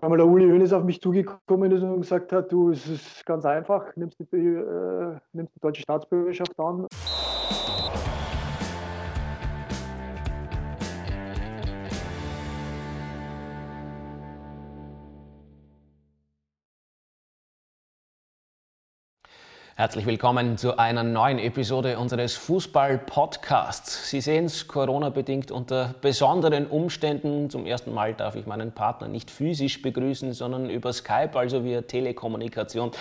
einmal der Uli Hoeneß auf mich zugekommen ist und gesagt hat, du, es ist ganz einfach, nimmst die, äh, nimmst die deutsche Staatsbürgerschaft an. Herzlich willkommen zu einer neuen Episode unseres Fußball-Podcasts. Sie sehen es, Corona-bedingt unter besonderen Umständen. Zum ersten Mal darf ich meinen Partner nicht physisch begrüßen, sondern über Skype, also via Telekommunikation.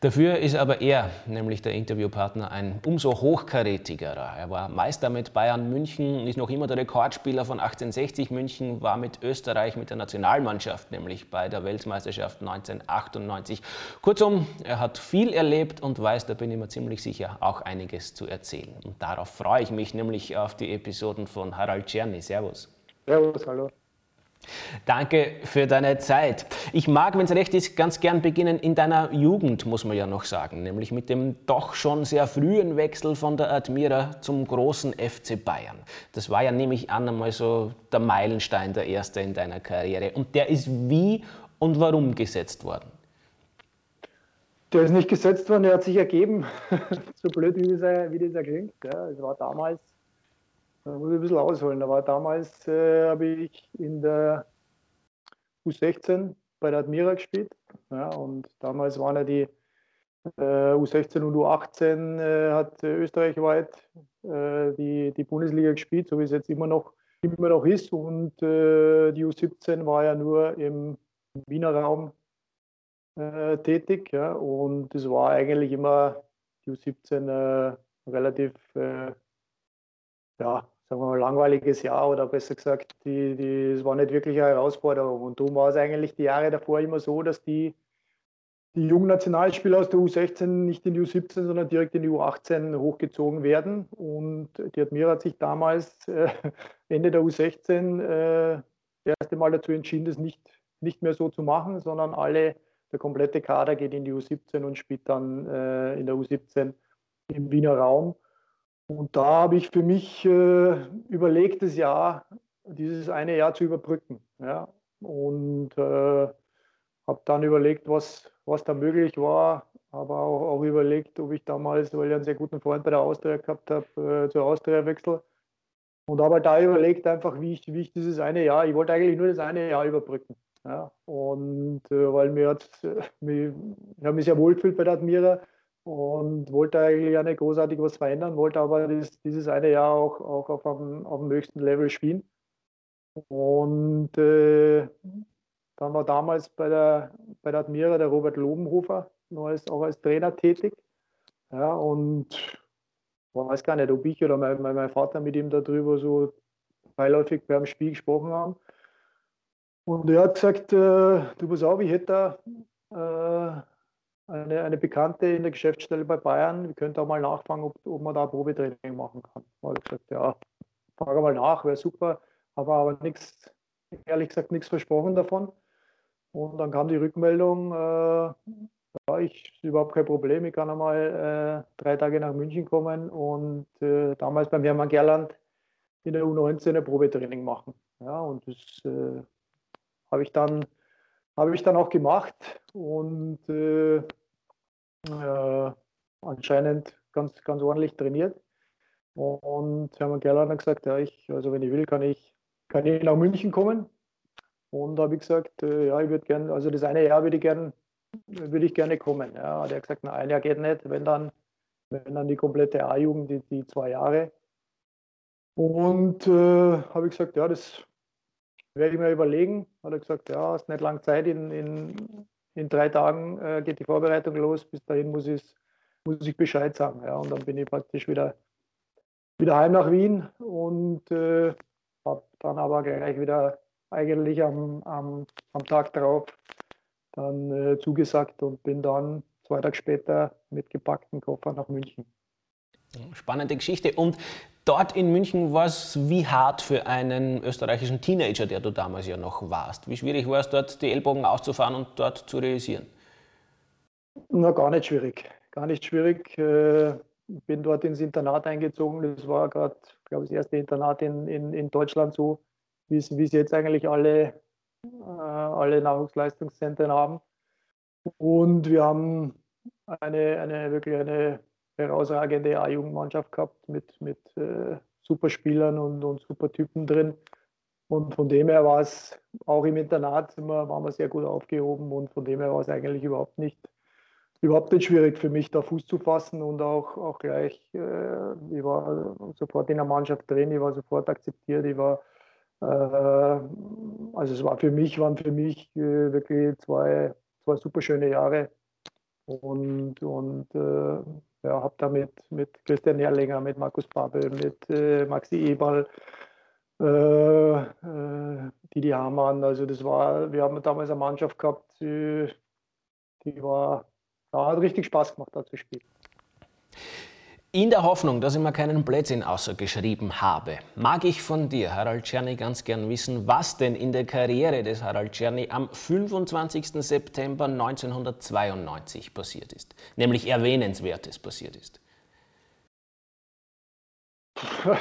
Dafür ist aber er, nämlich der Interviewpartner, ein umso hochkarätigerer. Er war Meister mit Bayern München, ist noch immer der Rekordspieler von 1860 München, war mit Österreich mit der Nationalmannschaft, nämlich bei der Weltmeisterschaft 1998. Kurzum, er hat viel erlebt und weiß, da bin ich mir ziemlich sicher, auch einiges zu erzählen. Und darauf freue ich mich nämlich auf die Episoden von Harald Czerny. Servus. Servus, hallo. Danke für deine Zeit. Ich mag, wenn es recht ist, ganz gern beginnen in deiner Jugend, muss man ja noch sagen, nämlich mit dem doch schon sehr frühen Wechsel von der Admira zum großen FC Bayern. Das war ja nämlich an einmal so der Meilenstein, der erste in deiner Karriere. Und der ist wie und warum gesetzt worden? Der ist nicht gesetzt worden, der hat sich ergeben, so blöd wie das, wie das klingt. Ja, es war damals da muss ich ein bisschen ausholen. Da war damals, äh, habe ich in der U16 bei der Admira gespielt. Ja, und damals waren ja die äh, U16 und U18 äh, hat österreichweit äh, die, die Bundesliga gespielt, so wie es jetzt immer noch, immer noch ist. Und äh, die U17 war ja nur im Wiener Raum äh, tätig. Ja, und es war eigentlich immer die U17 relativ ja, sagen wir mal, langweiliges Jahr oder besser gesagt, die, die, es war nicht wirklich eine Herausforderung. Und darum war es eigentlich die Jahre davor immer so, dass die, die jungen Nationalspieler aus der U16 nicht in die U17, sondern direkt in die U18 hochgezogen werden. Und die Admira hat sich damals äh, Ende der U16 äh, das erste Mal dazu entschieden, das nicht, nicht mehr so zu machen, sondern alle, der komplette Kader geht in die U17 und spielt dann äh, in der U17 im Wiener Raum. Und da habe ich für mich äh, überlegt, das Jahr, dieses eine Jahr zu überbrücken. Ja? Und äh, habe dann überlegt, was, was da möglich war, aber auch, auch überlegt, ob ich damals, weil ich einen sehr guten Freund bei der Austria gehabt habe, äh, zur Austria wechsle. Und habe da überlegt einfach, wie ich, wie ich dieses eine Jahr, ich wollte eigentlich nur das eine Jahr überbrücken. Ja? Und äh, weil mir hat, mich, ich habe mich sehr wohl gefühlt bei der Admira und wollte eigentlich ja nicht großartig was verändern, wollte aber das, dieses eine Jahr auch, auch auf, einem, auf dem höchsten Level spielen. Und äh, dann war damals bei der, bei der Admira der Robert Lobenhofer noch als, auch als Trainer tätig. Ja, und ich weiß gar nicht, ob ich oder mein, mein Vater mit ihm darüber so beiläufig beim Spiel gesprochen haben. Und er hat gesagt, äh, du pass auf, ich hätte da äh, eine, eine Bekannte in der Geschäftsstelle bei Bayern, wir könnten auch mal nachfragen, ob, ob man da Probetraining machen kann. Da habe ich gesagt, ja, frage mal nach, wäre super, aber aber nichts, ehrlich gesagt, nichts versprochen davon. Und dann kam die Rückmeldung, äh, ja, ich überhaupt kein Problem, ich kann einmal äh, drei Tage nach München kommen und äh, damals beim Hermann Gerland in der U19 ein Probetraining machen. Ja, und das äh, habe ich dann habe ich dann auch gemacht und äh, äh, anscheinend ganz, ganz ordentlich trainiert. Und Hermann Gerland hat gesagt, ja, ich, also wenn ich will, kann ich, kann ich nach München kommen. Und da habe ich gesagt, äh, ja, ich würde gerne, also das eine Jahr würde ich gerne, würde ich gerne kommen. Ja, der hat gesagt, na, ein Jahr geht nicht, wenn dann, wenn dann die komplette A-Jugend, die, die zwei Jahre. Und äh, habe ich gesagt, ja, das werde ich mir überlegen. Hat er gesagt, ja, hast nicht lange Zeit in, in, in drei Tagen äh, geht die Vorbereitung los, bis dahin muss, muss ich Bescheid sagen. Ja. Und dann bin ich praktisch wieder, wieder heim nach Wien und äh, habe dann aber gleich wieder eigentlich am, am, am Tag darauf dann äh, zugesagt und bin dann zwei Tage später mit gepackten Koffer nach München. Spannende Geschichte. Und dort in München war es wie hart für einen österreichischen Teenager, der du damals ja noch warst. Wie schwierig war es dort, die Ellbogen auszufahren und dort zu realisieren? Na, gar nicht schwierig. Gar nicht schwierig. Ich äh, bin dort ins Internat eingezogen. Das war gerade, glaube ich, das erste Internat in, in, in Deutschland so, wie es jetzt eigentlich alle äh, alle Nachwuchsleistungszentren haben. Und wir haben eine, eine wirklich eine herausragende A-Jugendmannschaft gehabt mit, mit äh, Superspielern und, und super Typen drin. Und von dem her war es auch im Internat immer, waren wir sehr gut aufgehoben und von dem her war es eigentlich überhaupt nicht, überhaupt nicht schwierig für mich, da Fuß zu fassen und auch, auch gleich, äh, ich war sofort in der Mannschaft drin, ich war sofort akzeptiert, ich war, äh, also es war für mich, waren für mich äh, wirklich zwei, zwei super schöne Jahre und, und äh, ja, habe damit mit Christian Erlinger, mit Markus Babel, mit äh, Maxi Eberl, äh, äh, Didi Hamann, also das war, wir haben damals eine Mannschaft gehabt, die, die war, da hat richtig Spaß gemacht, da zu spielen. In der Hoffnung, dass ich mir keinen Blödsinn außergeschrieben habe, mag ich von dir, Harald Czerny, ganz gern wissen, was denn in der Karriere des Harald Czerny am 25. September 1992 passiert ist. Nämlich Erwähnenswertes passiert ist. ja,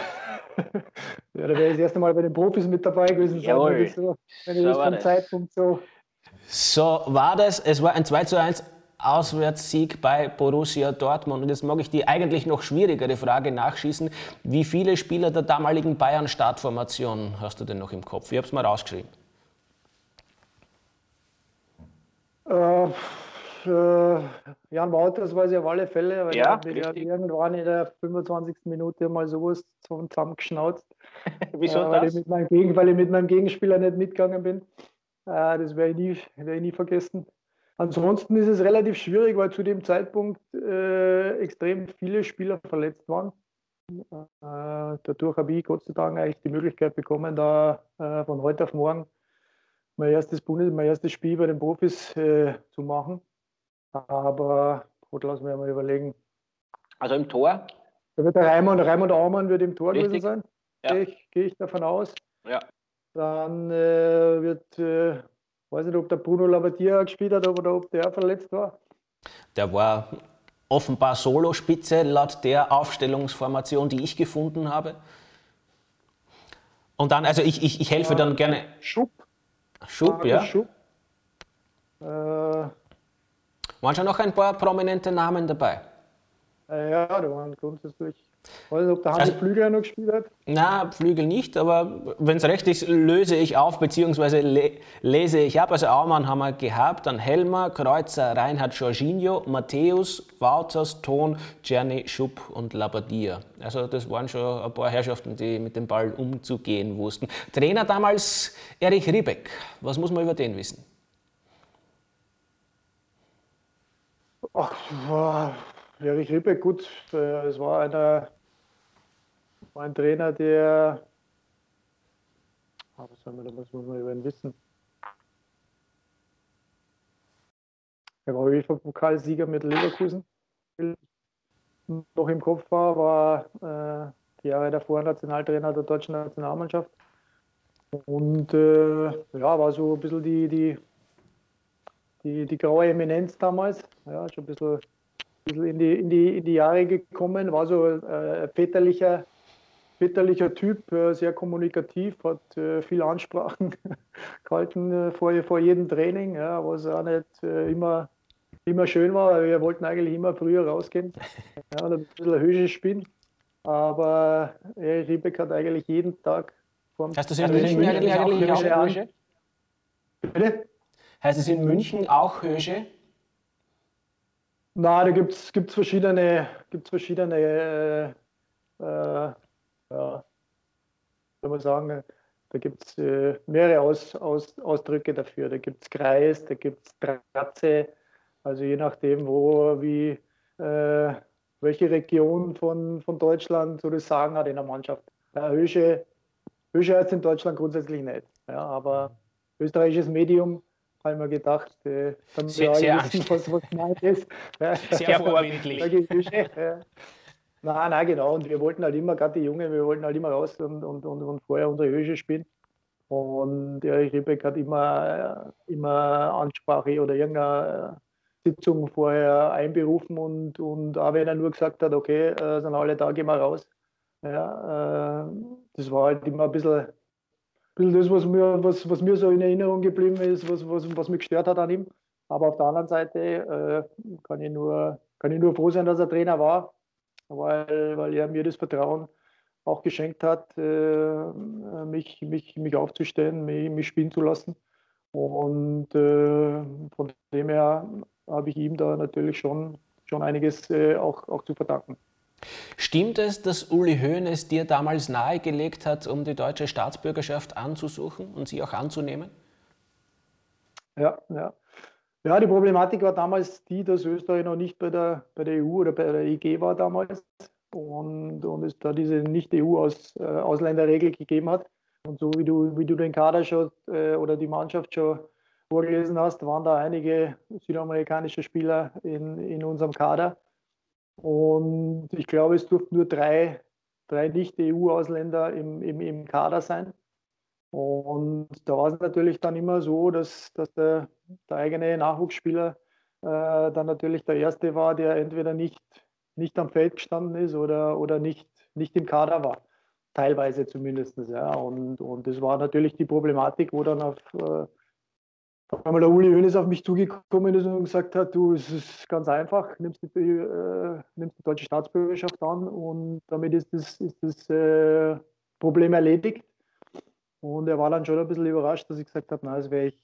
da wäre ich das erste Mal bei den Profis mit dabei gewesen, Jawohl. wenn ich das, das vom Zeitpunkt so. So war das. Es war ein 2 zu 1 Auswärtssieg bei Borussia Dortmund. Und jetzt mag ich die eigentlich noch schwierigere Frage nachschießen. Wie viele Spieler der damaligen Bayern-Startformation hast du denn noch im Kopf? Ich habe es mal rausgeschrieben. Äh, äh, Jan Wouters weiß ich auf alle Fälle, weil ja, er hat irgendwann in der 25. Minute mal sowas zusammengeschnauzt. Wieso äh, weil das? Ich mit meinem Gegen, weil ich mit meinem Gegenspieler nicht mitgegangen bin. Äh, das werde ich, nie, werd ich nie vergessen. Ansonsten ist es relativ schwierig, weil zu dem Zeitpunkt äh, extrem viele Spieler verletzt waren. Äh, dadurch habe ich Gott sei Dank eigentlich die Möglichkeit bekommen, da äh, von heute auf morgen mein erstes, Bundes mein erstes Spiel bei den Profis äh, zu machen. Aber gut, lassen wir mal überlegen. Also im Tor? Da wird der Raimund, Raimund Aumann wird im Tor gewesen sein. Ja. Gehe ich, geh ich davon aus. Ja. Dann äh, wird äh, weiß nicht, ob der Bruno Labbadia gespielt hat oder ob der verletzt war. Der war offenbar Solo-Spitze laut der Aufstellungsformation, die ich gefunden habe. Und dann, also ich, ich, ich helfe dann gerne. Schupp. Schupp, ja. Schupp. Äh, Waren schon noch ein paar prominente Namen dabei? äh, ja, da waren grundsätzlich. Weiß nicht, ob der Hansi Also- Flügel noch gespielt hat. Na, Flügel nicht, aber wenn es recht ist, löse ich auf bzw. Le lese ich ab. Also Aumann haben wir gehabt, dann Helmer, Kreuzer, Reinhard Jorginho, Matthäus, Wouters, Ton, Czerny, Schupp und Labbadia. Also das waren schon ein paar Herrschaften, die mit dem Ball umzugehen wussten. Trainer damals Erich Riebeck. Was muss man über den wissen? Ach, Erich Ribbeck, gut. Es war einer, war ein Trainer, der. Ah, was, soll man, da, was muss man über ihn wissen? Er war UEFA-Pokalsieger mit Leverkusen. Noch im Kopf war, war äh, die Jahre davor Nationaltrainer der deutschen Nationalmannschaft. Und äh, ja, war so ein bisschen die, die, die, die graue Eminenz damals. Ja, schon ein bisschen, bisschen in, die, in, die, in die Jahre gekommen. War so äh, ein väterlicher, väterlicher Typ, äh, sehr kommunikativ, hat äh, viel Ansprachen gehalten äh, vor, vor jedem Training, ja, was auch nicht äh, immer, immer schön war. weil Wir wollten eigentlich immer früher rausgehen ja, und ein bisschen Höhe spielen. Aber Erich Riebeck hat eigentlich jeden Tag vorm Heißt das in Also München eigentlich, auch Ja. Hösche? Bitte? Heißt es in München auch Hösche? Na, da gibt es gibt's verschiedene, gibt's verschiedene äh, äh, ja, soll man sagen, da gibt es äh, mehrere Aus, Aus, Ausdrücke dafür. Da gibt es Kreis, da gibt es Tratze, also je nachdem, wo, wie, äh, welche Region von, von Deutschland so das Sagen hat in der Mannschaft. Ja, Hösche, Hösche heißt in Deutschland grundsätzlich nicht, ja, aber österreichisches Medium habe ich mir gedacht, äh, damit Sehr- wir alle sehr wissen, was, was gemeint ist. Sehr vorbildlich. Ja. Nein, nein, genau. Und wir wollten halt immer, gerade die Jungen, wir wollten halt immer raus und, und, und, und vorher unsere Hösche spielen. Und Erich Riebeck hat immer, immer Ansprache oder irgendeine äh, Sitzung vorher einberufen und, und auch wenn er nur gesagt hat, okay, äh, sind alle da, gehen wir raus. Ja, äh, das war halt immer ein bisschen, bisschen das, was mir, was, was mir so in Erinnerung geblieben ist, was, was, was mich gestört hat an ihm. Aber auf der anderen Seite äh, kann, ich nur, kann ich nur froh sein, dass er Trainer war, weil, weil er mir das Vertrauen auch geschenkt hat, äh, mich, mich, mich aufzustellen, mich, mich spielen zu lassen. Und äh, von dem her habe ich ihm da natürlich schon, schon einiges äh, auch, auch zu verdanken. Stimmt es, dass Uli Hoeneß dir damals nahegelegt hat, um die deutsche Staatsbürgerschaft anzusuchen und sie auch anzunehmen? Ja, ja. Ja, die Problematik war damals die, dass Österreich noch nicht bei der, bei der EU oder bei der EG war damals und, und es da diese Nicht-EU-Ausländerregel -Aus, äh, gegeben hat. Und so wie du, wie du den Kader schon äh, oder die Mannschaft schon vorgelesen hast, waren da einige südamerikanische Spieler in, in unserem Kader. Und ich glaube, es durften nur drei, drei Nicht-EU-Ausländer im, im, im Kader sein. Und da war es natürlich dann immer so, dass, dass der, der eigene Nachwuchsspieler äh, dann natürlich der Erste war, der entweder nicht, nicht am Feld gestanden ist oder, oder nicht, nicht im Kader war. Teilweise zumindest. Ja. Und, und das war natürlich die Problematik, wo dann auf, äh, einmal der Uli Hoeneß auf mich zugekommen ist und gesagt hat, du, es ist ganz einfach, nimmst die, äh, nimmst die deutsche Staatsbürgerschaft an und damit ist das, ist das äh, Problem erledigt. Und er war dann schon ein bisschen überrascht, dass ich gesagt habe, nein, das werde ich,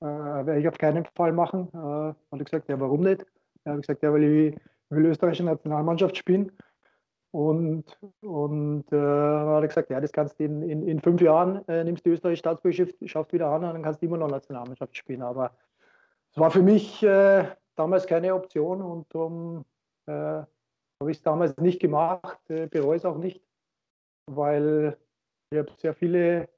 äh, werd ich auf keinen Fall machen. Äh, und ich gesagt, ja, warum nicht? Er hat gesagt, ja, weil ich will österreichische Nationalmannschaft spielen. Und, und äh, hat er gesagt, ja, das kannst du in, in, in fünf Jahren, äh, nimmst die österreichische Staatsbürgerschaft wieder an und dann kannst du immer noch Nationalmannschaft spielen. Aber es war für mich äh, damals keine Option und darum äh, habe ich es damals nicht gemacht, äh, bereue es auch nicht, weil ich habe sehr viele,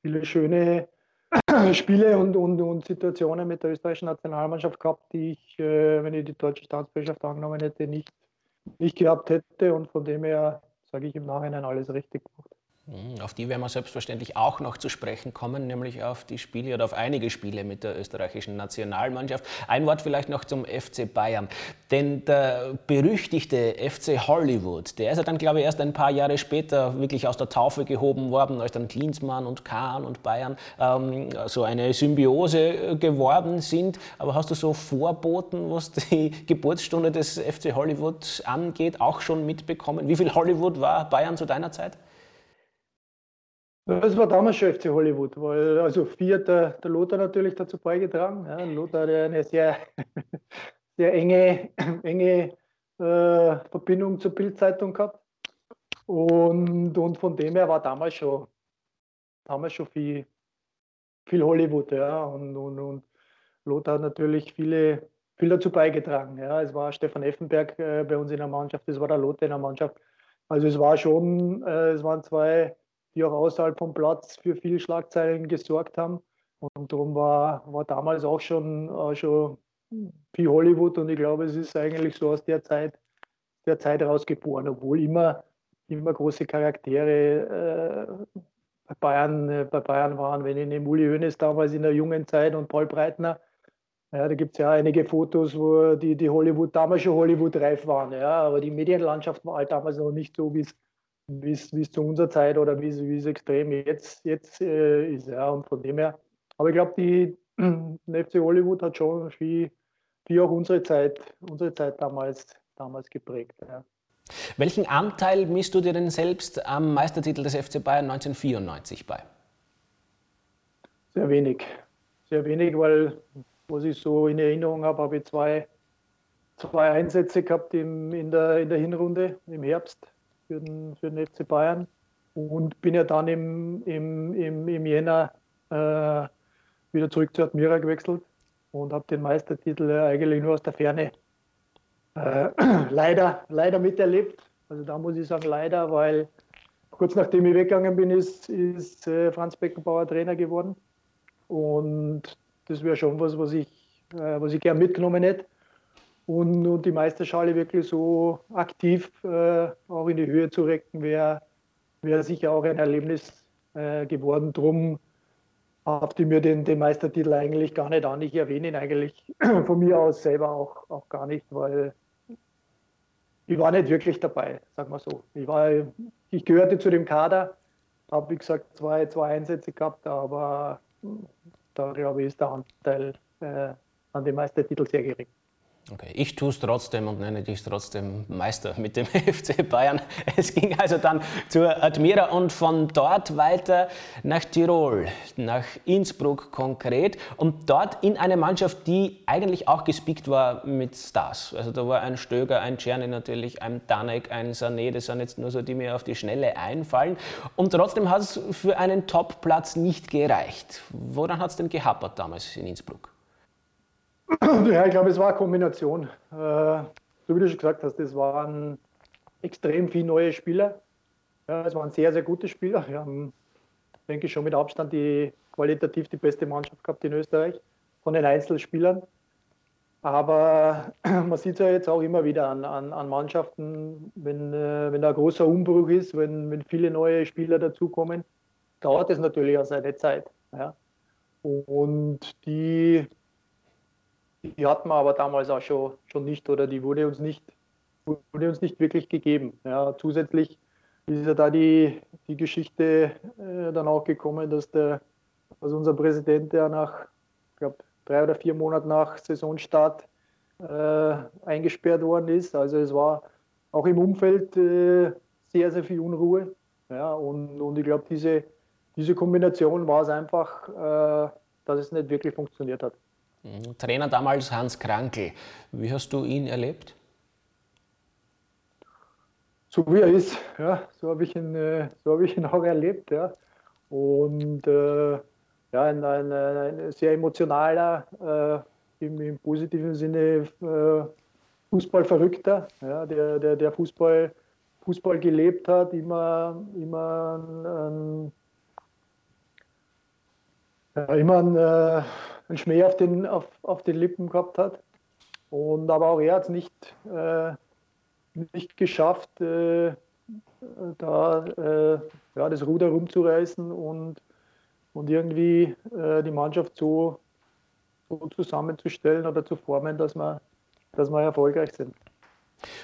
viele schöne Spiele und, und, und Situationen mit der österreichischen Nationalmannschaft gehabt, die ich, äh, wenn ich die deutsche Staatsbürgerschaft angenommen hätte, nicht nicht gehabt hätte. Und von dem her sage ich im Nachhinein alles richtig gemacht. Hm, auf die werden wir selbstverständlich auch noch zu sprechen kommen, nämlich auf die Spiele oder auf einige Spiele mit der österreichischen Nationalmannschaft. Ein Wort vielleicht noch zum FC Bayern. Denn der berüchtigte FC Hollywood, der ist ja dann, glaube ich, erst ein paar Jahre später wirklich aus der Taufe gehoben worden, als dann Klinsmann und Kahn und Bayern ähm, so eine Symbiose geworden sind. Aber hast du so Vorboten, was die Geburtsstunde des FC Hollywood angeht, auch schon mitbekommen? Wie viel Hollywood war Bayern zu deiner Zeit? Das war damals schon FC Hollywood, weil also vier der, der Lothar natürlich dazu beigetragen. Ja, Lothar hat eine sehr, sehr enge, enge äh, Verbindung zur Bildzeitung gehabt. Und, und von dem her war damals schon, damals schon viel, viel Hollywood. Ja. Und, und, und Lothar hat natürlich viele, viel dazu beigetragen. Ja. Es war Stefan Effenberg äh, bei uns in der Mannschaft, es war der Lothar in der Mannschaft. Also es war schon, äh, es waren zwei die auch außerhalb vom Platz für viel Schlagzeilen gesorgt haben. Und darum war, war damals auch schon, äh, schon viel Hollywood und ich glaube, es ist eigentlich so aus der Zeit, der Zeit rausgeboren, obwohl immer, immer große Charaktere äh, bei, Bayern, äh, bei Bayern waren. Wenn ich nehme Uli Hoeneß damals in der jungen Zeit und Paul Breitner, ja, da gibt es ja einige Fotos, wo die, die Hollywood damals schon Hollywood-reif waren. Ja, aber die Medienlandschaft war halt damals noch nicht so, wie es wie es zu unserer Zeit oder wie es extrem jetzt, jetzt äh, ist. Ja. Und von dem her, aber ich glaube, die FC Hollywood hat schon viel, viel auch unsere Zeit, unsere Zeit damals, damals geprägt. Ja. Welchen Anteil misst du dir denn selbst am Meistertitel des FC Bayern 1994 bei? Sehr wenig. Sehr wenig, weil, was ich so in Erinnerung habe, habe ich zwei, zwei Einsätze gehabt im, in, der, in der Hinrunde im Herbst für den, für den FC Bayern und bin ja dann im, im, im, im Jänner äh, wieder zurück zu Admira gewechselt und habe den Meistertitel eigentlich nur aus der Ferne äh, leider, leider miterlebt. Also da muss ich sagen leider, weil kurz nachdem ich weggegangen bin, ist, ist äh, Franz Beckenbauer Trainer geworden. Und das wäre schon was, was ich, äh, was ich gern mitgenommen hätte und, und die Meisterschale wirklich so aktiv äh, auch in die Höhe zu recken, wäre wär sicher auch ein Erlebnis äh, geworden. Drum habt ihr mir den, den Meistertitel eigentlich gar nicht an. Ich erwähne ihn eigentlich von mir aus selber auch, auch gar nicht, weil ich war nicht wirklich dabei, sagen wir so. Ich, war, ich gehörte zu dem Kader, habe, wie gesagt, zwei, zwei Einsätze gehabt, aber da glaube ich, ist der Anteil äh, an den Meistertitel sehr gering. Okay, ich tue es trotzdem und nenne dich trotzdem Meister mit dem FC Bayern. Es ging also dann zur Admira und von dort weiter nach Tirol, nach Innsbruck konkret und dort in eine Mannschaft, die eigentlich auch gespickt war mit Stars. Also da war ein Stöger, ein Czerny natürlich, ein Danek, ein Sané, das sind jetzt nur so, die mir auf die Schnelle einfallen. Und trotzdem hat es für einen Top-Platz nicht gereicht. Woran hat es denn gehapert damals in Innsbruck? Ja, ich glaube, es war eine Kombination. Äh, so wie du schon gesagt hast, es waren extrem viele neue Spieler. Ja, es waren sehr, sehr gute Spieler. Wir haben, denke ich, schon mit Abstand die qualitativ die beste Mannschaft gehabt in Österreich von den Einzelspielern. Aber man sieht es ja jetzt auch immer wieder an, an, an Mannschaften, wenn, äh, wenn da ein großer Umbruch ist, wenn, wenn viele neue Spieler dazukommen, dauert es natürlich auch seine Zeit. Ja. Und die die hatten wir aber damals auch schon, schon nicht oder die wurde uns nicht, wurde uns nicht wirklich gegeben. Ja, zusätzlich ist ja da die, die Geschichte äh, dann auch gekommen, dass, der, also unser Präsident, der nach, ich glaube, drei oder vier Monaten nach Saisonstart äh, eingesperrt worden ist. Also es war auch im Umfeld äh, sehr, sehr viel Unruhe. Ja, und, und ich glaube, diese, diese Kombination war es einfach, äh, dass es nicht wirklich funktioniert hat. Trainer damals Hans Krankel. Wie hast du ihn erlebt? So wie er ist, ja, so habe ich, ihn, äh, so hab ich ihn auch erlebt. Ja. Und äh, ja, ein, ein, ein, sehr emotionaler, äh, im, im, positiven Sinne äh, Fußballverrückter, ja, der, der, der Fußball, Fußball gelebt hat, immer, immer, ein, ja, immer ein, äh, einen Schmäh auf den, auf, auf den Lippen gehabt hat. Und aber auch er hat es nicht, äh, nicht geschafft, äh, da äh, ja, das Ruder rumzureißen und, und irgendwie äh, die Mannschaft so, so zusammenzustellen oder zu formen, dass wir, dass wir erfolgreich sind.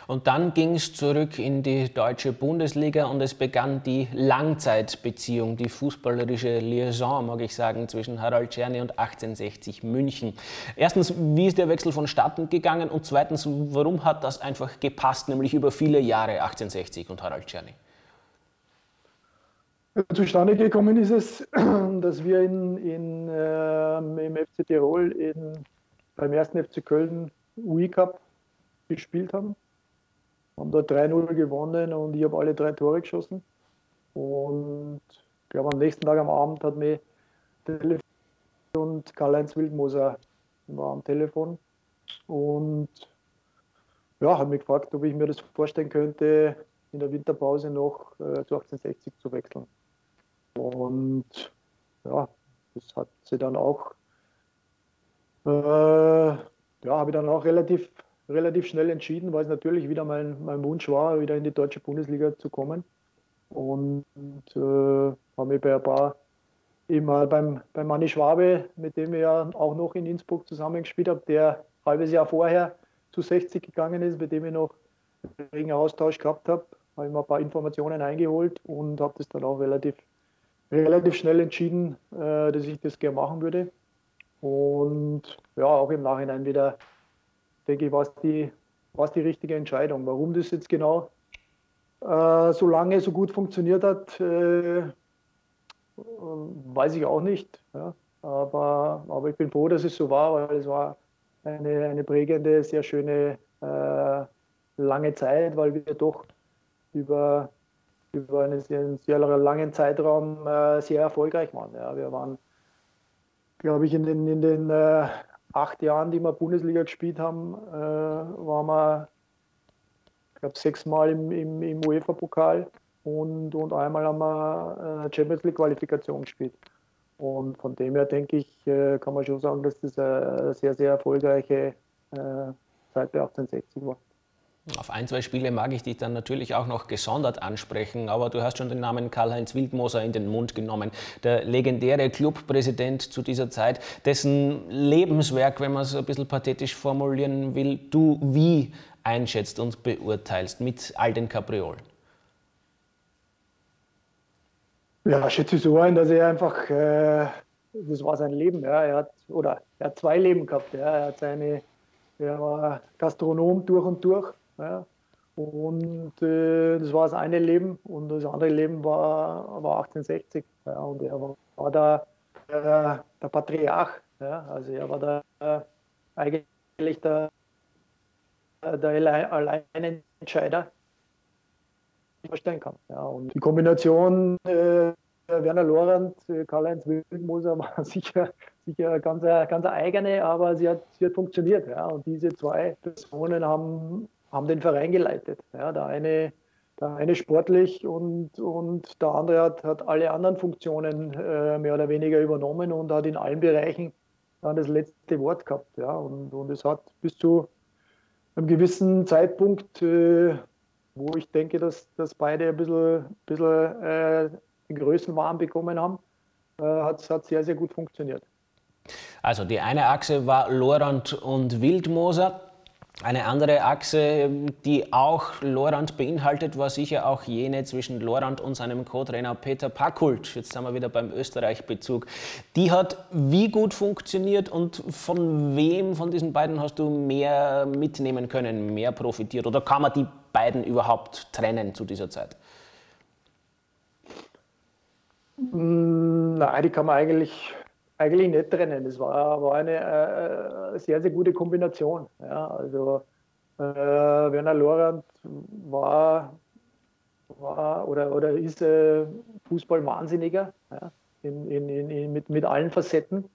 Und dann ging es zurück in die deutsche Bundesliga und es begann die Langzeitbeziehung, die fußballerische Liaison, mag ich sagen, zwischen Harald Czerny und 1860 München. Erstens, wie ist der Wechsel vonstatten gegangen und zweitens, warum hat das einfach gepasst, nämlich über viele Jahre 1860 und Harald Czerny? Zustande gekommen ist es, dass wir in, in, äh, im FC Tirol in, beim ersten FC Köln UI Cup gespielt haben haben da 3-0 gewonnen und ich habe alle drei Tore geschossen. Und ich glaube, am nächsten Tag am Abend hat mir Telefon und Karl-Heinz Wildmoser war am Telefon und ja, hat mich gefragt, ob ich mir das vorstellen könnte, in der Winterpause noch äh, zu 1860 zu wechseln. Und ja, das hat sie dann auch, äh, ja, habe ich dann auch relativ relativ schnell entschieden, weil es natürlich wieder mein, mein Wunsch war, wieder in die deutsche Bundesliga zu kommen. Und äh, habe mich bei ein paar eben beim, beim Manni Schwabe, mit dem ich ja auch noch in Innsbruck zusammengespielt habe, der ein halbes Jahr vorher zu 60 gegangen ist, mit dem ich noch regen Austausch gehabt habe, habe ich mir ein paar Informationen eingeholt und habe das dann auch relativ, relativ schnell entschieden, äh, dass ich das gerne machen würde. Und ja, auch im Nachhinein wieder denke ich, war es die, die richtige Entscheidung. Warum das jetzt genau äh, so lange so gut funktioniert hat, äh, weiß ich auch nicht. Ja. Aber, aber ich bin froh, dass es so war, weil es war eine, eine prägende, sehr schöne, äh, lange Zeit, weil wir doch über, über einen sehr, sehr langen Zeitraum äh, sehr erfolgreich waren. Ja. Wir waren, glaube ich, in den, in den äh, acht Jahren, die wir Bundesliga gespielt haben, äh, waren wir, ich glaube, sechsmal im, im, im UEFA-Pokal und, und einmal haben wir äh, Champions League-Qualifikation gespielt. Und von dem her denke ich, äh, kann man schon sagen, dass das eine sehr, sehr erfolgreiche äh, Zeit bei 1860 war. Auf ein, zwei Spiele mag ich dich dann natürlich auch noch gesondert ansprechen, aber du hast schon den Namen Karl-Heinz Wildmoser in den Mund genommen. Der legendäre Clubpräsident zu dieser Zeit, dessen Lebenswerk, wenn man es ein bisschen pathetisch formulieren will, du wie einschätzt und beurteilst mit all den Kapriolen. Ja, schätze ich so ein, dass er einfach, äh, das war sein Leben, ja, er hat, oder er hat zwei Leben gehabt, ja, er hat seine, er war Gastronom durch und durch, ja, und äh, das war das eine Leben und das andere Leben war, war 1860, ja, und er war, da äh, der Patriarch, ja, also er war da äh, eigentlich der, der Alleinentscheider vorstellen kann. Ja, und die Kombination äh, Werner Lorand, äh, Karl-Heinz Wildmoser war sicher, sicher ganz, ganz eigene, aber sie hat, sie hat funktioniert. Ja, und diese zwei Personen haben, haben den Verein geleitet. Ja, der, eine, der eine sportlich und, und der andere hat, hat alle anderen Funktionen äh, mehr oder weniger übernommen und hat in allen Bereichen dann das letzte Wort gehabt. Ja, und, und es hat bis zu einem gewissen Zeitpunkt äh, wo ich denke, dass, dass beide ein bisschen, bisschen äh, den Größenwahn bekommen haben, äh, hat es sehr, sehr gut funktioniert. Also die eine Achse war Lorand und Wildmoser. Eine andere Achse, die auch Lorand beinhaltet, war sicher auch jene zwischen Lorand und seinem Co-Trainer Peter Packult. Jetzt sind wir wieder beim Österreich-Bezug. Die hat wie gut funktioniert und von wem von diesen beiden hast du mehr mitnehmen können, mehr profitiert? Oder kann man die beiden überhaupt trennen zu dieser Zeit? Mm, nein, die kann man eigentlich, eigentlich nicht trennen. Das war, war eine äh, sehr, sehr gute Kombination. Ja, also äh, Werner Lorand war, war oder, oder ist äh, Fußball-Wahnsinniger ja, in, in, in, mit, mit allen Facetten.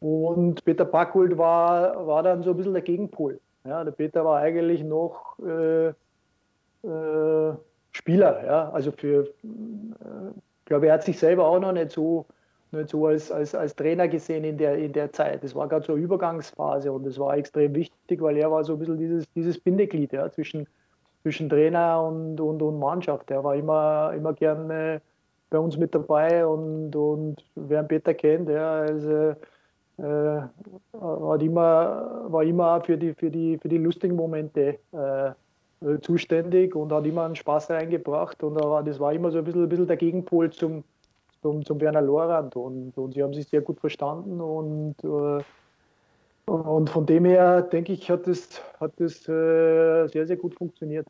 Und Peter Packult war, war dann so ein bisschen der Gegenpol. Ja, der Peter war eigentlich noch äh, äh, Spieler. Ja? Also für, äh, ich glaube, er hat sich selber auch noch nicht so, nicht so als, als, als Trainer gesehen in der, in der Zeit. Das war gerade so eine Übergangsphase und das war extrem wichtig, weil er war so ein bisschen dieses, dieses Bindeglied ja, zwischen, zwischen Trainer und, und, und Mannschaft. Er war immer, immer gern äh, bei uns mit dabei und, und wer Peter kennt, ja, also, äh, war immer, war immer für die, für die, für die lustigen Momente äh, zuständig und hat immer einen Spaß reingebracht. Und das war immer so ein bisschen, ein bisschen der Gegenpol zum, zum, zum Werner Lorand. Und, und sie haben sich sehr gut verstanden. Und, äh, und von dem her, denke ich, hat das, hat das äh, sehr, sehr gut funktioniert.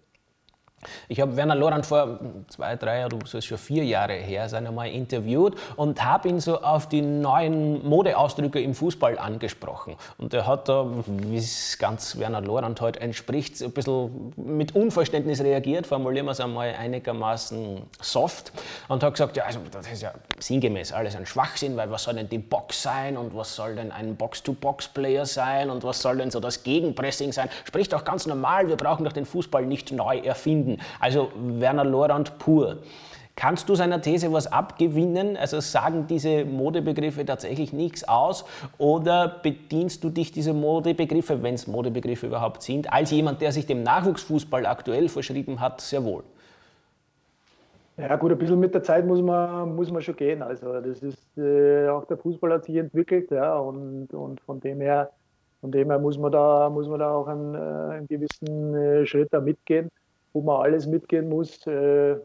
Ich habe Werner Lorand vor zwei, drei oder so ist schon vier Jahre her sein einmal interviewt und habe ihn so auf die neuen Modeausdrücke im Fußball angesprochen. Und er hat da, wie es ganz Werner Lorand heute entspricht, ein bisschen mit Unverständnis reagiert, formulieren wir es einmal einigermaßen soft und hat gesagt, ja, also das ist ja sinngemäß alles ein Schwachsinn, weil was soll denn die Box sein und was soll denn ein Box-to-Box-Player sein und was soll denn so das Gegenpressing sein? Spricht doch ganz normal, wir brauchen doch den Fußball nicht neu erfinden. Also Werner Lorand pur. Kannst du seiner These was abgewinnen? Also sagen diese Modebegriffe tatsächlich nichts aus? Oder bedienst du dich dieser Modebegriffe, wenn es Modebegriffe überhaupt sind, als jemand, der sich dem Nachwuchsfußball aktuell verschrieben hat, sehr wohl? Ja gut, ein bisschen mit der Zeit muss man, muss man schon gehen. Also das ist, äh, auch der Fußball hat sich entwickelt, ja, und, und von dem her, von dem her muss man da, muss man da auch einen, äh, einen gewissen äh, Schritt da mitgehen wo man alles mitgehen muss, äh,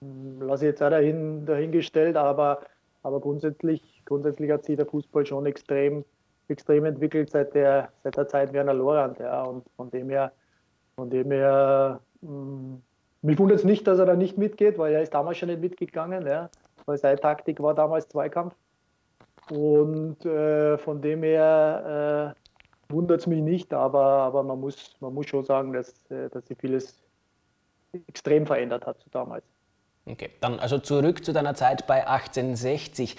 lasse ich jetzt auch dahin, dahingestellt, aber, aber grundsätzlich, grundsätzlich hat sich der Fußball schon extrem, extrem entwickelt seit der, seit der Zeit Werner Lorand. Ja, und von dem her, von dem her mh, mm, mich wundert es nicht, dass er da nicht mitgeht, weil er ist damals schon nicht mitgegangen. Ja, weil seine Taktik war damals Zweikampf. Und äh, von dem her äh, wundert es mich nicht, aber, aber man, muss, man muss schon sagen, dass, äh, dass sich vieles extrem verändert hat zu damals. Okay, dann also zurück zu deiner Zeit bei 1860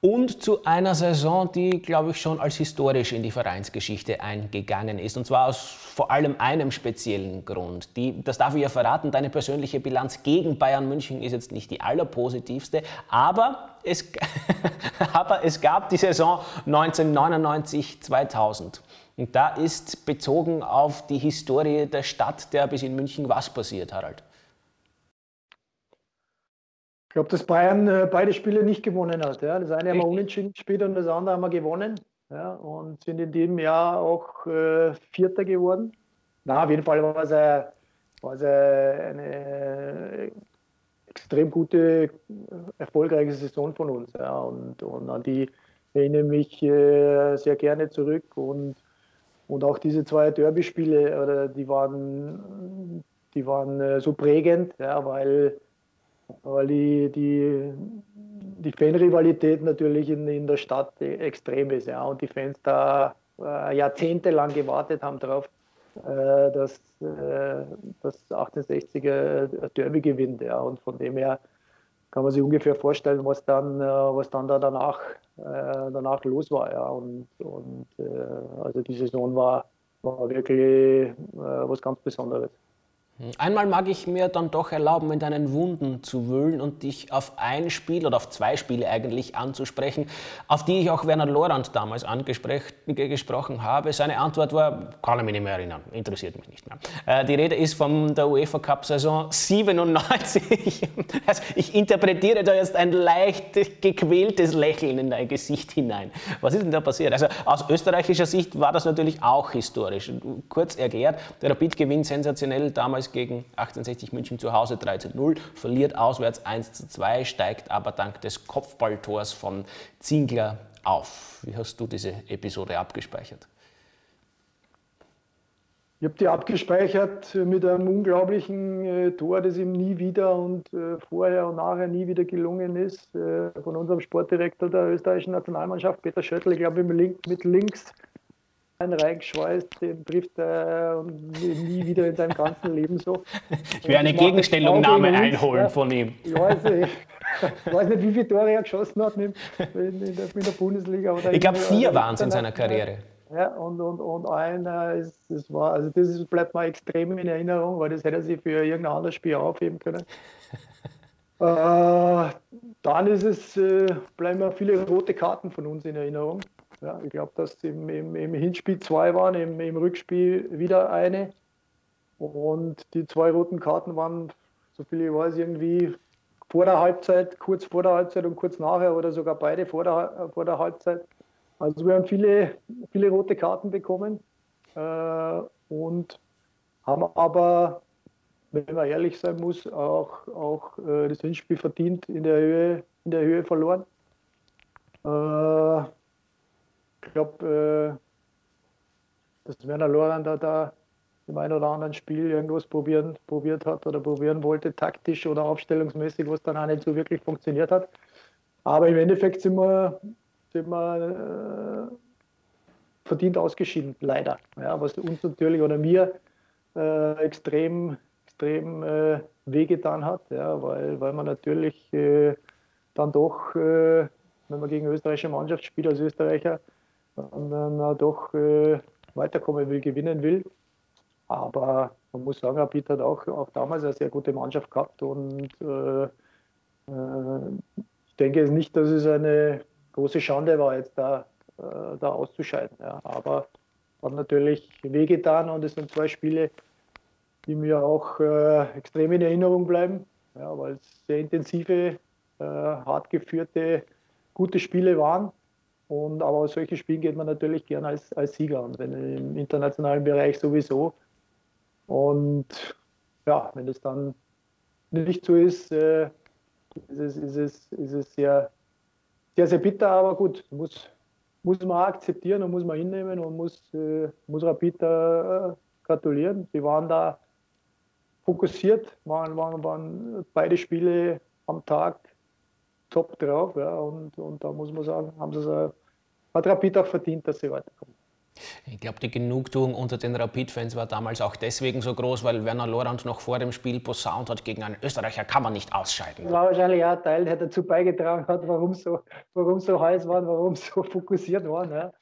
und zu einer Saison, die, glaube ich, schon als historisch in die Vereinsgeschichte eingegangen ist. Und zwar aus vor allem einem speziellen Grund. Die, das darf ich ja verraten, deine persönliche Bilanz gegen Bayern München ist jetzt nicht die allerpositivste, aber es, aber es gab die Saison 1999-2000. Und da ist bezogen auf die Historie der Stadt der bis in München was passiert, Harald? Ich glaube, dass Bayern äh, beide Spiele nicht gewonnen hat. Ja. Das eine haben wir unentschieden gespielt und das andere haben wir gewonnen. Ja, und sind in dem Jahr auch äh, Vierter geworden. Na, auf jeden Fall war es, eine, war es eine extrem gute, erfolgreiche Saison von uns. Ja. Und, und an die erinnere ich mich äh, sehr gerne zurück. Und, und auch diese zwei Derby-Spiele, die waren, die waren äh, so prägend, ja, weil, weil die, die, die Fanrivalität natürlich in, in der Stadt extrem ist. Ja. Und die Fans da äh, jahrzehntelang gewartet haben darauf, äh, dass, äh, das 68er Derby gewinnt. Ja. Und von dem her kann man sich ungefähr vorstellen, was dann, was dann da danach, danach los war. Ja. Und, und also die Saison war, war wirklich was ganz Besonderes. Einmal mag ich mir dann doch erlauben, in deinen Wunden zu wühlen und dich auf ein Spiel oder auf zwei Spiele eigentlich anzusprechen, auf die ich auch Werner Lorand damals angesprochen habe. Seine Antwort war, kann ich mich nicht mehr erinnern, interessiert mich nicht mehr. Äh, die Rede ist von der UEFA Cup Saison 97. Also ich interpretiere da jetzt ein leicht gequältes Lächeln in dein Gesicht hinein. Was ist denn da passiert? Also aus österreichischer Sicht war das natürlich auch historisch. Kurz erklärt, der Rapid gewinnt sensationell damals damals gegen 1860 München zu Hause 3 zu 0, verliert auswärts 1 zu 2, steigt aber dank des Kopfballtors von Zingler auf. Wie hast du diese Episode abgespeichert? Ich habe die abgespeichert mit einem unglaublichen äh, Tor, das ihm nie wieder und äh, vorher und nachher nie wieder gelungen ist, äh, von unserem Sportdirektor der österreichischen Nationalmannschaft, Peter Schöttl, ich glaube mit links reingeschweißt, den trifft er nie wieder in seinem ganzen Leben so. Ich werde eine Gegenstellungnahme einholen von ihm. Ich weiß, nicht, ich weiß nicht, wie viele Tore er geschossen hat in, der, Bundesliga. ich glaube, vier waren es in seiner Karriere. Ja, und, und, und einer ist, das war, also das ist, bleibt mir extrem in Erinnerung, weil das hätte er sich für irgendein anderes Spiel aufheben können. äh, dann ist es, äh, bleiben mir viele rote Karten von uns in Erinnerung. Ja, ich glaube, dass im, im, im, Hinspiel zwei waren, im, im Rückspiel wieder eine. Und die zwei roten Karten waren, so viel ich weiß, irgendwie vor der Halbzeit, kurz vor der Halbzeit und kurz nachher oder sogar beide vor der, vor der Halbzeit. Also wir haben viele, viele rote Karten bekommen äh, und haben aber, wenn man ehrlich sein muss, auch, auch äh, das Hinspiel verdient in der Höhe, in der Höhe verloren. Äh, glaube, äh, dass Werner Loran da, da im einen oder anderen Spiel irgendwas probieren, probiert hat oder probieren wollte, taktisch oder aufstellungsmäßig, was dann auch nicht so wirklich funktioniert hat. Aber im Endeffekt sind wir, sind wir äh, verdient ausgeschieden, leider. Ja, was uns natürlich oder mir äh, extrem, extrem äh, wehgetan hat, ja, weil, weil man natürlich äh, dann doch, äh, wenn man gegen österreichische Mannschaft spielt als Österreicher, sondern er doch äh, weiterkommen will, gewinnen will. Aber man muss sagen, Rapid hat auch, auch damals eine sehr gute Mannschaft gehabt und äh, äh, ich denke nicht, dass es eine große Schande war, jetzt da, äh, da auszuscheiden. Ja. Aber hat natürlich wehgetan und es sind zwei Spiele, die mir auch äh, extrem in Erinnerung bleiben, ja, weil es sehr intensive, äh, hart geführte, gute Spiele waren. Und, aber aus solchen Spielen geht man natürlich gerne als, als Sieger und wenn im internationalen Bereich sowieso. Und ja, wenn es dann nicht so ist, äh, ist, es, ist, es, ist es sehr, sehr, sehr bitter, aber gut, muss, muss man akzeptieren und muss man hinnehmen und muss, äh, muss Rapid äh, gratulieren. Sie waren da fokussiert, waren, waren, waren beide Spiele am Tag top drauf. Ja, und, und da muss man sagen, haben sie es, hat Rapid auch verdient, dass sie weiterkommen. Ich glaube, die Genugtuung unter den Rapid-Fans war damals auch deswegen so groß, weil Werner Lorand noch vor dem Spiel posaunt hat, gegen einen Österreicher kann man nicht ausscheiden. Das war wahrscheinlich auch ein Teil, der dazu beigetragen hat, warum so, warum so heiß waren, warum so fokussiert waren. Ja.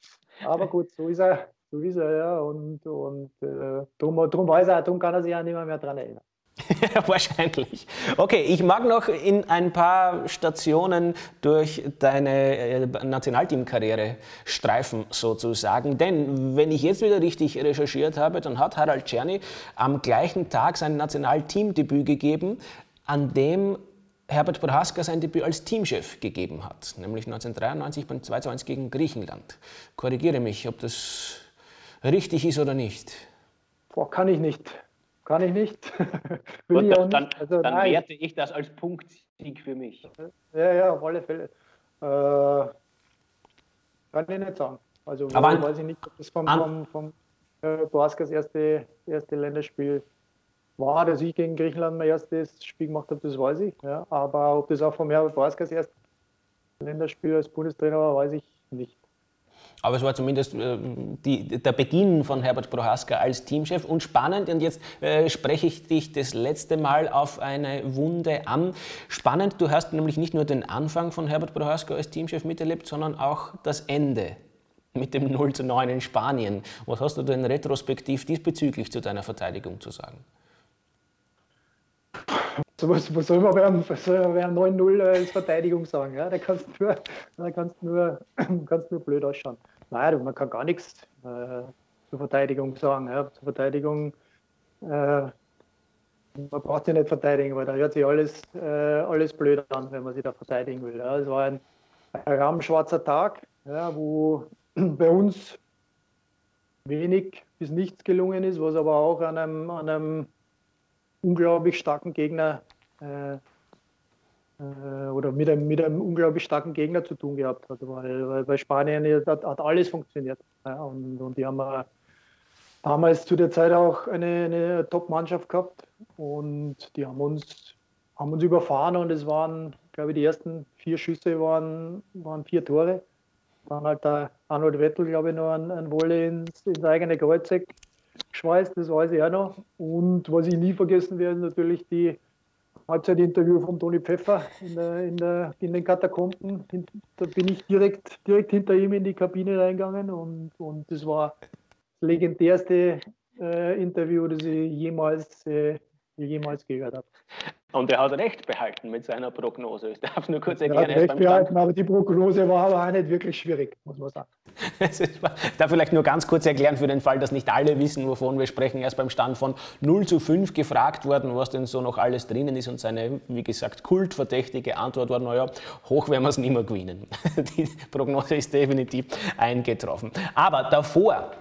Aber gut, so ist er, so ist er, ja. Und, und äh, drum, drum weiß er, drum kann er sich auch nicht mehr, mehr daran erinnern. Wahrscheinlich. Okay, ich mag noch in ein paar Stationen durch deine äh, Nationalteamkarriere streifen sozusagen. Denn wenn ich jetzt wieder richtig recherchiert habe, dann hat Harald Czerny am gleichen Tag sein Nationalteamdebüt gegeben, an dem Herbert Prohaska sein Debüt als Teamchef gegeben hat, nämlich 1993 beim 2 1 gegen Griechenland. Korrigiere mich, ob das richtig ist oder nicht. Boah, kann ich nicht kann ich nicht. Gut, ich dann, nicht. Also, dann nein, werte ich das als Punktsieg für mich. Ja, ja, auf alle Fälle. Äh, kann ich nicht sagen. Also Aber weiß ich nicht, ob das vom, vom, vom äh, Boaskas erste, erste Länderspiel war, dass ich gegen Griechenland mein erstes Spiel gemacht habe, das weiß ich. Ja. Aber ob das auch vom Herbert Boaskas erstes Länderspiel als Bundestrainer war, weiß ich nicht. Aber es war zumindest äh, die, der Beginn von Herbert Prohaska als Teamchef und spannend. Und jetzt äh, spreche ich dich das letzte Mal auf eine Wunde an. Spannend, du hast nämlich nicht nur den Anfang von Herbert Prohaska als Teamchef miterlebt, sondern auch das Ende mit dem 0 zu 9 in Spanien. Was hast du denn retrospektiv diesbezüglich zu deiner Verteidigung zu sagen? So was, was soll man bei einem, 9-0 als Verteidigung sagen? Ja? Da kannst du nur, kannst nur, kannst nur blöd ausschauen. Nein, man kann gar nichts äh, zur Verteidigung sagen. Ja? Zur Verteidigung, äh, man braucht sich nicht verteidigen, weil da hört sich alles, äh, alles blöd an, wenn man sich da verteidigen will. Ja? Es war ein, ein rabenschwarzer Tag, ja, wo bei uns wenig bis nichts gelungen ist, was aber auch an einem, an einem unglaublich starken Gegner äh, oder mit einem, mit einem unglaublich starken Gegner zu tun gehabt hat. Weil, weil bei Spanien hat, hat alles funktioniert. Ja, und, und die haben äh, damals zu der Zeit auch eine, eine Top-Mannschaft gehabt und die haben uns, haben uns überfahren und es waren, glaube ich, die ersten vier Schüsse waren, waren vier Tore. Dann halt der Arnold Wettel, glaube ich, noch ein, ein Wolle ins, ins eigene Kreuzeck geschweißt, das weiß ich auch noch. Und was ich nie vergessen werde, natürlich die Halbzeitinterview von Toni Pfeffer in, der, in, der, in den Katakomben. Da bin ich direkt, direkt hinter ihm in die Kabine reingegangen und, und das war das legendärste äh, Interview, das ich jemals, äh, jemals gehört habe. Und er hat recht behalten mit seiner Prognose. Ich darf nur kurz erklären. Er hat recht behalten, aber die Prognose war aber auch nicht wirklich schwierig, muss man sagen. ich darf vielleicht nur ganz kurz erklären, für den Fall, dass nicht alle wissen, wovon wir sprechen. Er ist beim Stand von 0 zu 5 gefragt worden, was denn so noch alles drinnen ist. Und seine, wie gesagt, kultverdächtige Antwort war, naja, hoch werden wir es nicht mehr gewinnen. Die Prognose ist definitiv eingetroffen. Aber davor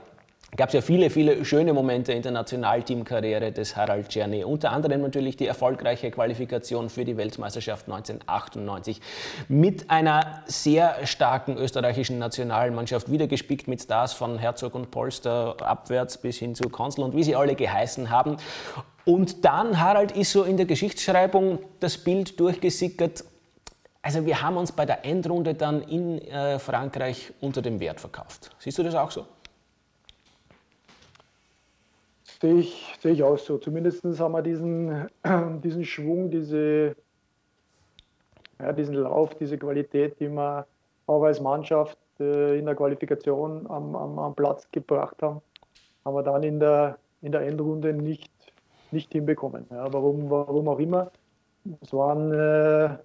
gab es ja viele, viele schöne Momente in der Nationalteamkarriere des Harald Czerny. Unter anderem natürlich die erfolgreiche Qualifikation für die Weltmeisterschaft 1998 mit einer sehr starken österreichischen Nationalmannschaft, wieder gespickt mit Stars von Herzog und Polster abwärts bis hin zu Konsul und wie sie alle geheißen haben. Und dann, Harald, ist so in der Geschichtsschreibung das Bild durchgesickert, also wir haben uns bei der Endrunde dann in äh, Frankreich unter dem Wert verkauft. Siehst du das auch so? Sehe ich, sehe ich auch so. Zumindest haben wir diesen, diesen Schwung, diese, ja, diesen Lauf, diese Qualität, die wir auch als Mannschaft äh, in der Qualifikation am, am, am, Platz gebracht haben, haben wir dann in der, in der Endrunde nicht, nicht hinbekommen. Ja, warum, warum auch immer. Es waren äh,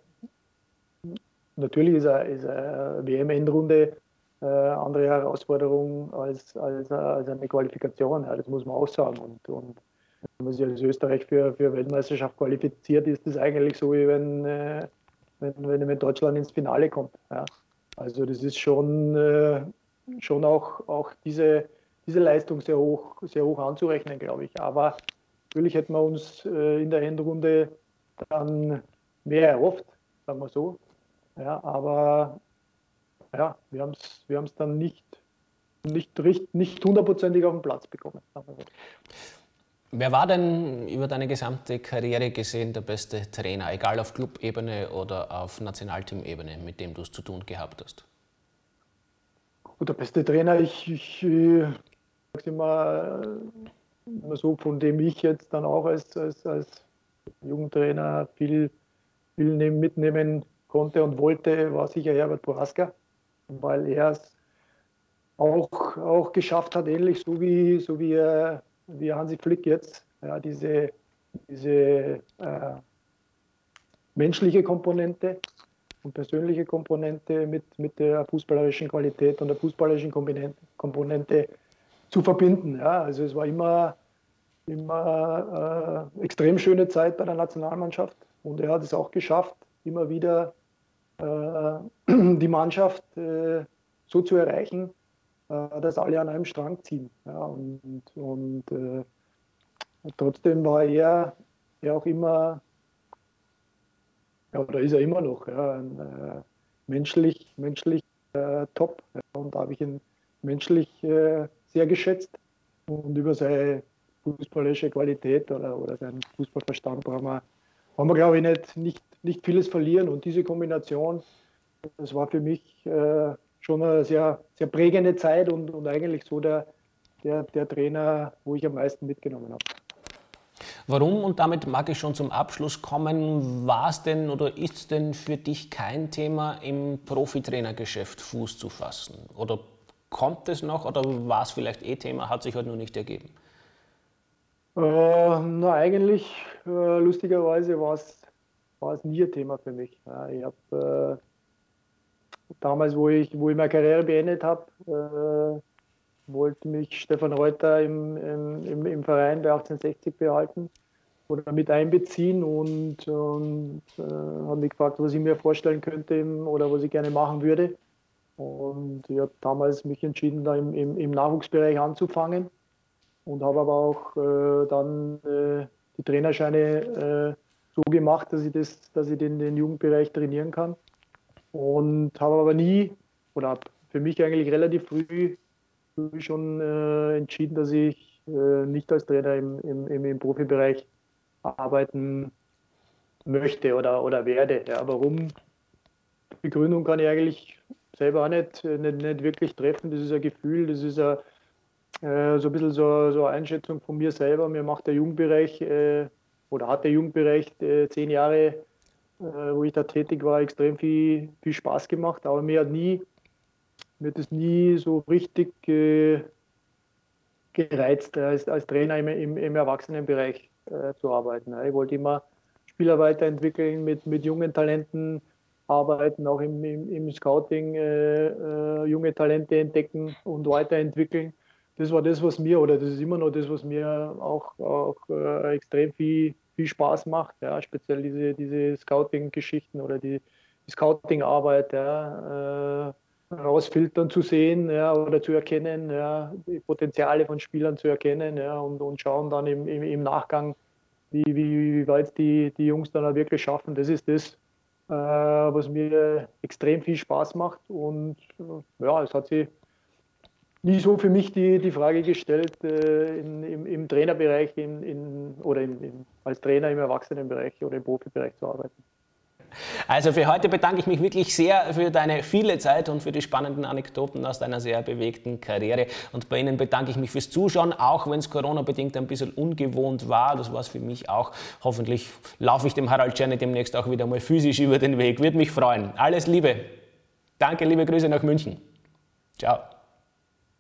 natürlich ist eine, eine WM-Endrunde äh, andere Herausforderung als, als, als eine Qualifikation. Ja, das muss man auch sagen. Und, und wenn man sich als Österreich für, für Weltmeisterschaft qualifiziert, ist das eigentlich so, wie wenn, äh, wenn, wenn, Deutschland ins Finale kommt. Ja. Also das ist schon, äh, schon auch, auch diese, diese Leistung sehr hoch, sehr hoch anzurechnen, glaube ich. Aber natürlich hätten wir uns äh, in der Endrunde dann mehr erhofft, sagen wir so. Ja, aber ja, wir haben es wir dann nicht, nicht, nicht hundertprozentig auf den Platz bekommen. Wer war denn über deine gesamte Karriere gesehen der beste Trainer, egal auf Clubebene oder auf Nationalteamebene, mit dem du es zu tun gehabt hast? Gut, der beste Trainer, ich, ich, ich sage immer, immer so, von dem ich jetzt dann auch als, als, als Jugendtrainer viel, viel mitnehmen konnte und wollte, war sicher Herbert Boraska weil er es auch, auch geschafft hat, ähnlich so wie, so wie, äh, wie Hansi Flick jetzt, ja, diese, diese äh, menschliche Komponente und persönliche Komponente mit, mit der fußballerischen Qualität und der fußballerischen Komponente, Komponente zu verbinden. Ja. Also es war immer, immer äh, extrem schöne Zeit bei der Nationalmannschaft und er hat es auch geschafft, immer wieder die Mannschaft äh, so zu erreichen, äh, dass alle an einem Strang ziehen. Ja, und, und trotzdem war er ja auch immer, ja, oder ist er immer noch, ja, ein, äh, menschlich, menschlich äh, top. Ja, und da habe ich ihn menschlich äh, sehr geschätzt. Und über seine fußballische Qualität oder, oder seinen Fußballverstand brauchen wir, haben wir, glaube ich, nicht, nicht, nicht vieles verlieren. Und diese Kombination, das war für mich äh, schon eine sehr, sehr prägende Zeit und, und eigentlich so der, der, der Trainer, wo ich am meisten mitgenommen habe. Warum, und damit mag ich schon zum Abschluss kommen, war es denn oder ist es denn für dich kein Thema, im Profitrainergeschäft Fuß zu fassen? Oder kommt es noch oder war es vielleicht eh Thema, hat sich heute halt nur nicht ergeben? Äh, na, eigentlich, äh, lustigerweise war es, war es nie ein Thema für mich. Ja, ich habe äh, damals, wo ich, wo ich meine Karriere beendet habe, äh, wollte mich Stefan Reuter im, im, im Verein bei 1860 behalten oder mit einbeziehen und, und äh, haben mich gefragt, was ich mir vorstellen könnte oder was ich gerne machen würde. Und ich habe damals mich entschieden, da im, im, im Nachwuchsbereich anzufangen und habe aber auch äh, dann äh, die Trainerscheine äh, so gemacht, dass ich, das, dass ich den, den Jugendbereich trainieren kann. Und habe aber nie oder habe für mich eigentlich relativ früh, schon äh, entschieden, dass ich äh, nicht als Trainer im, im, im, Profibereich arbeiten möchte oder, oder werde. Ja, warum? Begründung kann ich eigentlich selber auch nicht, nicht, nicht wirklich treffen. Das ist ein Gefühl, das ist ein, äh, so ein bisschen so, so eine Einschätzung von mir selber. Mir macht der Jugendbereich äh, oder hat der Jugendbereich äh, zehn Jahre, äh, wo ich da tätig war, extrem viel, viel Spaß gemacht. Aber mir hat nie, mir hat es nie so richtig äh, gereizt, als, als Trainer im, im, im Erwachsenenbereich zu arbeiten. Ich wollte immer Spieler weiterentwickeln mit, mit jungen Talenten, arbeiten, auch im, im, im Scouting äh, äh, junge Talente entdecken und weiterentwickeln. Das war das, was mir, oder das ist immer noch das, was mir auch, auch äh, extrem viel, viel Spaß macht. Ja, speziell diese, diese Scouting-Geschichten oder die, die Scouting-Arbeit, ja, äh, rausfiltern zu sehen ja, oder zu erkennen, ja, die Potenziale von Spielern zu erkennen ja, und, und schauen dann im, im, im Nachgang, wie, wie, wie weit die, die Jungs dann auch wirklich schaffen. Das ist das, äh, was mir extrem viel Spaß macht. Und äh, ja, es hat sich nie so für mich die, die Frage gestellt, äh, in, im, im, Trainerbereich in, in, oder in, als Trainer im Erwachsenenbereich oder im Profibereich zu arbeiten. Also für heute bedanke ich mich wirklich sehr für deine viele Zeit und für die spannenden Anekdoten aus deiner sehr bewegten Karriere. Und bei Ihnen bedanke ich mich fürs Zuschauen, auch wenn es Corona-bedingt ein bisschen ungewohnt war. Das war es für mich auch. Hoffentlich laufe ich dem Harald Czerny demnächst auch wieder mal physisch über den Weg. Würde mich freuen. Alles Liebe. Danke, liebe Grüße nach München. Ciao.